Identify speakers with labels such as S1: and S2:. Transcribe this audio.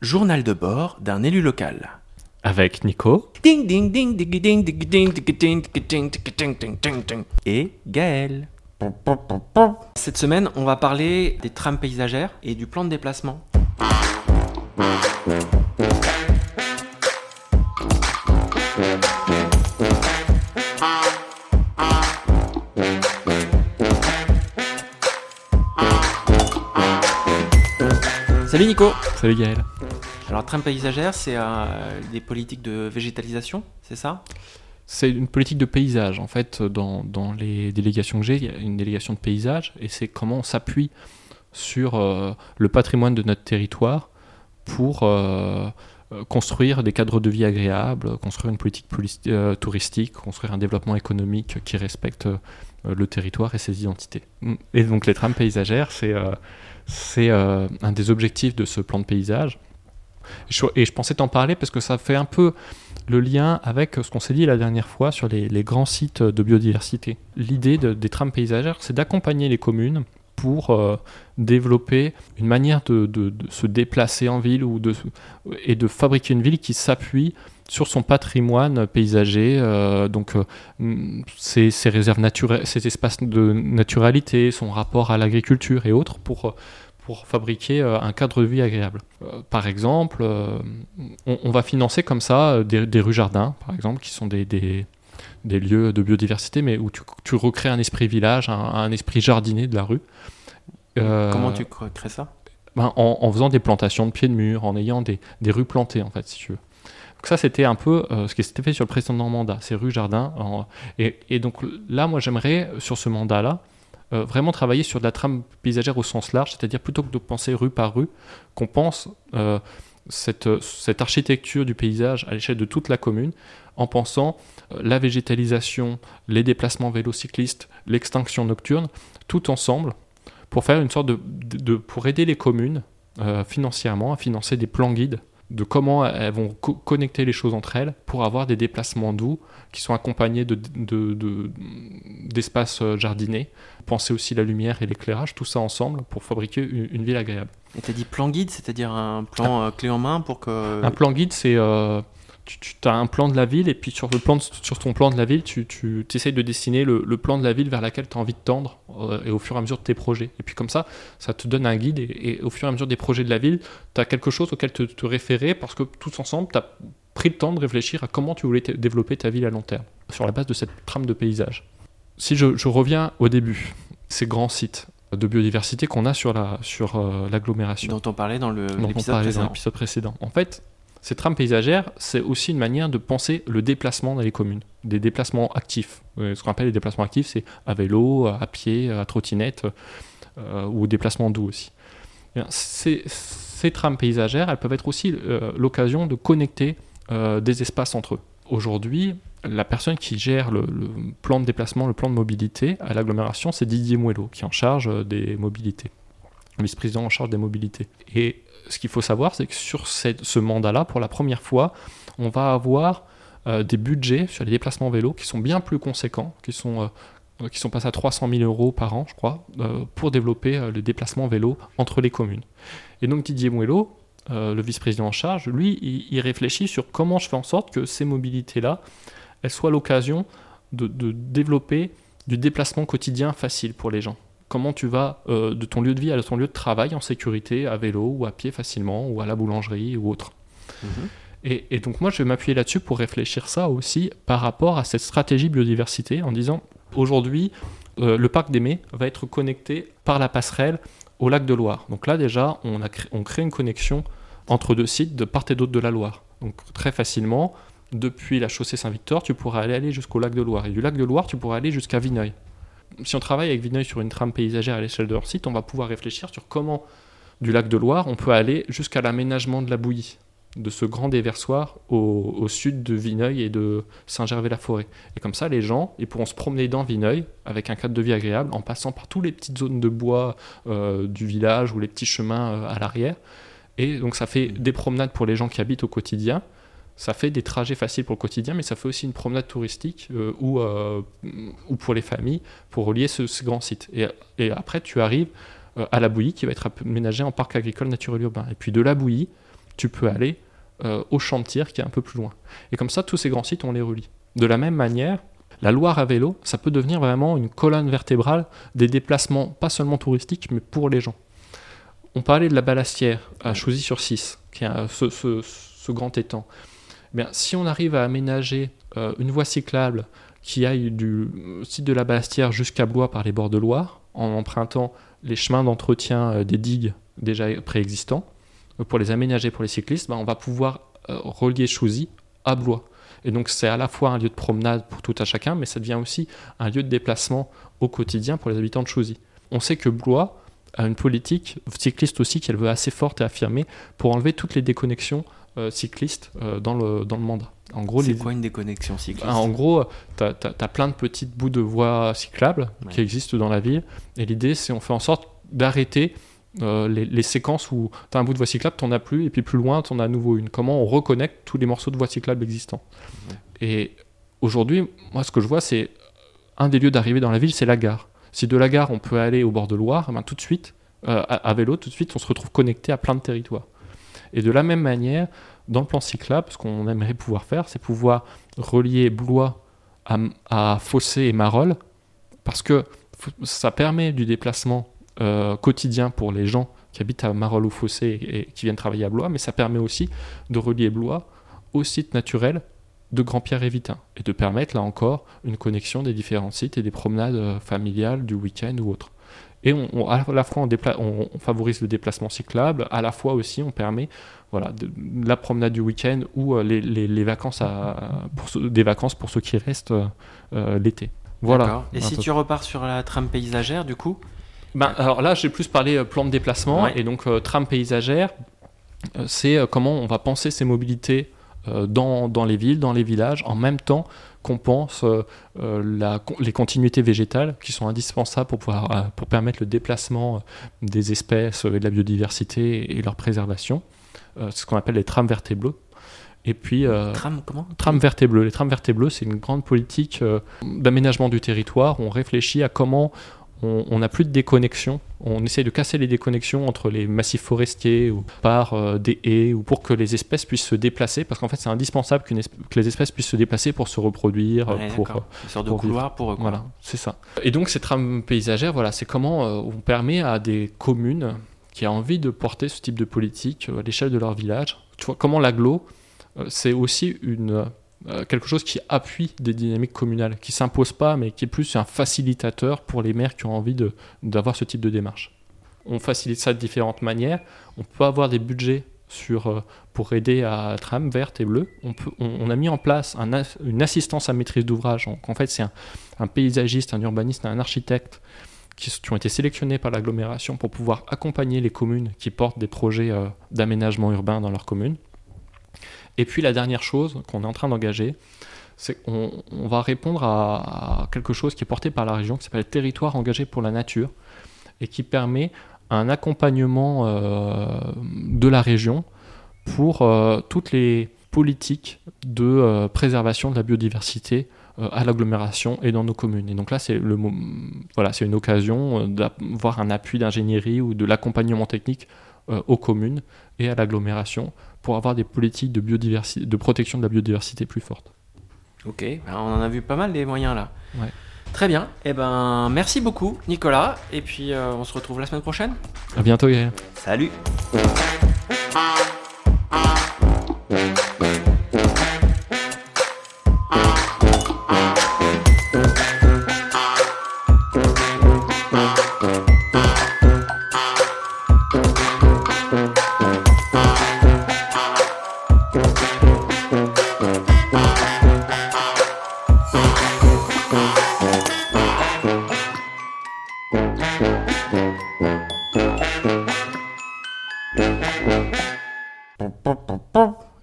S1: Journal de bord d'un élu local.
S2: Avec Nico.
S1: Ding ding ding ding ding ding ding ding ding ding ding ding ding ding et Gaël. Cette semaine, on va parler des trams paysagères et du plan de déplacement. Salut Nico
S2: Salut Gaël.
S1: Alors tram paysagère, c'est euh, des politiques de végétalisation, c'est ça?
S2: C'est une politique de paysage. En fait, dans, dans les délégations que j'ai, il y a une délégation de paysage et c'est comment on s'appuie sur euh, le patrimoine de notre territoire pour euh, construire des cadres de vie agréables, construire une politique poli- euh, touristique, construire un développement économique qui respecte euh, le territoire et ses identités. Mm. Et donc les trames paysagères, c'est euh, euh, un des objectifs de ce plan de paysage. Et je pensais t'en parler parce que ça fait un peu le lien avec ce qu'on s'est dit la dernière fois sur les, grands sites de biodiversité. L'idée de- des trames paysagères, c'est d'accompagner les communes pour euh, développer une manière de, se déplacer en ville ou de, et de fabriquer une ville qui s'appuie sur son patrimoine paysager, euh, donc euh, ses, réserves naturelles, ses espaces de naturalité, son rapport à l'agriculture et autres pour, pour fabriquer un cadre de vie agréable. Par exemple, on, va financer comme ça des, des rues jardins, par exemple, qui sont des, des lieux de biodiversité, mais où tu, tu recrées un esprit village, un, un esprit jardinier de la rue. Euh,
S1: Comment tu cr- crées ça?
S2: ben, en, en faisant des plantations de pieds de mur, en ayant des, des rues plantées, en fait, si tu veux. Donc ça, c'était un peu euh, ce qui s'était fait sur le précédent mandat, ces rues jardins. en- et, et donc là, moi, j'aimerais, sur ce mandat-là, euh, vraiment travailler sur de la trame paysagère au sens large, c'est-à-dire plutôt que de penser rue par rue, qu'on pense euh, cette, cette architecture du paysage à l'échelle de toute la commune, en pensant euh, la végétalisation, les déplacements vélocyclistes, l'extinction nocturne, tout ensemble, pour faire une sorte de, pour aider les communes euh, financièrement à financer des plans guides de comment elles vont co- connecter les choses entre elles pour avoir des déplacements doux qui sont accompagnés de- d'espaces euh, jardinés. Penser aussi la lumière et l'éclairage, tout ça ensemble pour fabriquer une, une ville agréable.
S1: Et t'as dit plan guide, c'est-à-dire un plan euh, clé en main pour que...
S2: Un plan guide, c'est euh, tu, as un plan de la ville et puis sur, le plan de- sur ton plan de la ville, tu, tu essayes de dessiner le, le plan de la ville vers laquelle tu as envie de tendre euh, et au fur et à mesure de tes projets. Et puis comme ça, ça te donne un guide et, et au fur et à mesure des projets de la ville, tu as quelque chose auquel te, te référer parce que tous ensemble, tu as pris le temps de réfléchir à comment tu voulais développer ta ville à long terme sur la base de cette trame de paysage. Si je, je reviens au début, ces grands sites de biodiversité qu'on a sur la sur euh, l'agglomération
S1: dont on parlait dans le-
S2: dont on
S1: l'épisode
S2: dans
S1: précédent.
S2: l'épisode précédent. En fait, ces trames paysagères, c'est aussi une manière de penser le déplacement dans les communes, des déplacements actifs. Euh, Ce qu'on appelle les déplacements actifs, c'est à vélo, à pied, à trottinette, euh, ou déplacement doux aussi. Bien, Ces, ces trames paysagères, elles peuvent être aussi euh, l'occasion de connecter des espaces entre eux. Aujourd'hui, la personne qui gère le, le plan de déplacement, le plan de mobilité à l'agglomération, c'est Didier Mouello, qui est en charge euh, des mobilités, vice-président en charge des mobilités. Et ce qu'il faut savoir, c'est que sur ce mandat-là, pour la première fois, on va avoir euh, des budgets sur les déplacements vélo qui sont bien plus conséquents, qui sont, euh, passés à 300 000 euros par an, je crois, pour développer le déplacement vélo entre les communes. Et donc Didier Mouello, le vice-président en charge, lui, il réfléchit sur comment je fais en sorte que ces mobilités-là, elles soient l'occasion de, de développer du déplacement quotidien facile pour les gens. Comment tu vas euh, de ton lieu de vie à ton lieu de travail en sécurité, à vélo ou à pied facilement, ou à la boulangerie ou autre.
S1: Mhm.
S2: Et, et donc moi, je vais m'appuyer là-dessus pour réfléchir ça aussi par rapport à cette stratégie biodiversité en disant, aujourd'hui, euh, le parc d'Aimé va être connecté par la passerelle au lac de Loire. Donc là, déjà, on, a cré- on crée une connexion entre deux sites de part et d'autre de la Loire. Donc très facilement, depuis la chaussée Saint-Victor, tu pourras aller, jusqu'au lac de Loire. Et du lac de Loire, tu pourras aller jusqu'à Vineuil. Si on travaille avec Vineuil sur une trame paysagère à l'échelle de leur site, on va pouvoir réfléchir sur comment, du lac de Loire, on peut aller jusqu'à l'aménagement de la bouillie, de ce grand déversoir au, au sud de Vineuil et de Saint-Gervais-la-Forêt. Et comme ça, les gens ils pourront se promener dans Vineuil avec un cadre de vie agréable en passant par toutes les petites zones de bois euh, du village ou les petits chemins euh, à l'arrière. Et donc ça fait des promenades pour les gens qui habitent au quotidien. Ça fait des trajets faciles pour le quotidien, mais ça fait aussi une promenade touristique euh, ou, euh, ou pour les familles pour relier ce, grand site. Et, après, tu arrives euh, à la bouillie qui va être aménagé en parc agricole naturel urbain. Et puis de la bouillie, tu peux aller au tir qui est un peu plus loin. Et comme ça, tous ces grands sites, on les relie. De la même manière, la Loire à vélo, ça peut devenir vraiment une colonne vertébrale des déplacements, pas seulement touristiques, mais pour les gens. On parlait de la Balastière à Chouzy-sur-Cisse, qui est ce, grand étang. Si on arrive à aménager euh, une voie cyclable qui aille du site de la Balastière jusqu'à Blois par les bords de Loire, en empruntant les chemins d'entretien euh, des digues déjà préexistants, euh, pour les aménager pour les cyclistes, ben, on va pouvoir relier Chouzy à Blois. Et donc c'est à la fois un lieu de promenade pour tout à chacun, mais ça devient aussi un lieu de déplacement au quotidien pour les habitants de Chouzy. On sait que Blois a une politique cycliste aussi qu'elle veut assez forte et affirmer pour enlever toutes les déconnexions euh, cyclistes euh, dans, le, dans le mandat.
S1: En gros, c'est quoi une déconnexion cycliste
S2: ah, En gros, tu as, plein de petites bouts de voies cyclables qui existent dans la ville. Et l'idée, c'est on fait en sorte d'arrêter euh, les, séquences où tu as un bout de voie cyclable, tu n'en as plus, et puis plus loin, tu en as à nouveau une. Comment on reconnecte tous les morceaux de voie cyclable existants Et aujourd'hui, moi, ce que je vois, c'est un des lieux d'arrivée dans la ville, c'est la gare. Si de la gare, on peut aller au bord de Loire, eh ben, tout de suite, euh, à, vélo, tout de suite, on se retrouve connecté à plein de territoires. Et de la même manière, dans le plan cyclable, ce qu'on aimerait pouvoir faire, c'est pouvoir relier Blois à, Fossé et Marolles, parce que ça permet du déplacement euh, quotidien pour les gens qui habitent à Marolles ou Fossé et, qui viennent travailler à Blois, mais ça permet aussi de relier Blois au site naturel de Grand-Pierre et et de permettre là encore une connexion des différents sites et des promenades euh, familiales du week-end ou autre. Et on, à la fois on, on, favorise le déplacement cyclable, à la fois aussi on permet voilà, de, la promenade du week-end ou euh, les, les, vacances à, pour, des vacances pour ceux qui restent l'été. Voilà.
S1: Et si tu repars sur la trame paysagère, du coup,
S2: ben, alors là, j'ai plus parlé euh, plan de déplacement et donc euh, trame paysagère. Euh, c'est comment on va penser ces mobilités dans, dans, les villes, dans les villages, en même temps qu'on pense la, les continuités végétales qui sont indispensables pour, pouvoir, pour permettre le déplacement des espèces et de la biodiversité et leur préservation. c'est ce qu'on appelle les trames vertes et bleues. Et puis,
S1: Tram, comment
S2: et bleues. Les trames vertes et bleues, c'est une grande politique d'aménagement du territoire. on réfléchit à comment on n'a plus de déconnexion. On essaye de casser les déconnexions entre les massifs forestiers ou par euh, des haies ou pour que les espèces puissent se déplacer parce qu'en fait c'est indispensable que les espèces puissent se déplacer pour se reproduire. pour,
S1: une sorte de couloir pour.
S2: Voilà, c'est ça. Et donc ces trames paysagères, voilà, c'est comment euh, on permet à des communes qui ont envie de porter ce type de politique euh, à l'échelle de leur village. Tu vois, comment l'aglo, c'est aussi une euh, quelque chose qui appuie des dynamiques communales, qui s'impose pas, mais qui est plus un facilitateur pour les maires qui ont envie d'avoir ce type de démarche. On facilite ça de différentes manières. On peut avoir des budgets sur, euh, pour aider à trame verte et bleue. On, a mis en place une assistance à maîtrise d'ouvrage. En fait, c'est un, paysagiste, un urbaniste, un architecte qui, ont été sélectionnés par l'agglomération pour pouvoir accompagner les communes qui portent des projets euh, d'aménagement urbain dans leur commune. Et puis la dernière chose qu'on est en train d'engager, c'est qu'on on va répondre à, quelque chose qui est porté par la région, qui s'appelle Territoire engagé pour la nature, et qui permet un accompagnement euh, de la région pour euh, toutes les politiques de euh, préservation de la biodiversité à l'agglomération et dans nos communes. Et donc là, c'est voilà, c'est une occasion d'avoir un appui d'ingénierie ou de l'accompagnement technique aux communes et à l'agglomération pour avoir des politiques de, biodiversité, de protection de la biodiversité plus fortes.
S1: Ok, ben, on en a vu pas mal les moyens là. Très bien, et eh ben merci beaucoup Nicolas, et puis euh, on se retrouve la semaine prochaine.
S2: À bientôt Gaël.
S1: Salut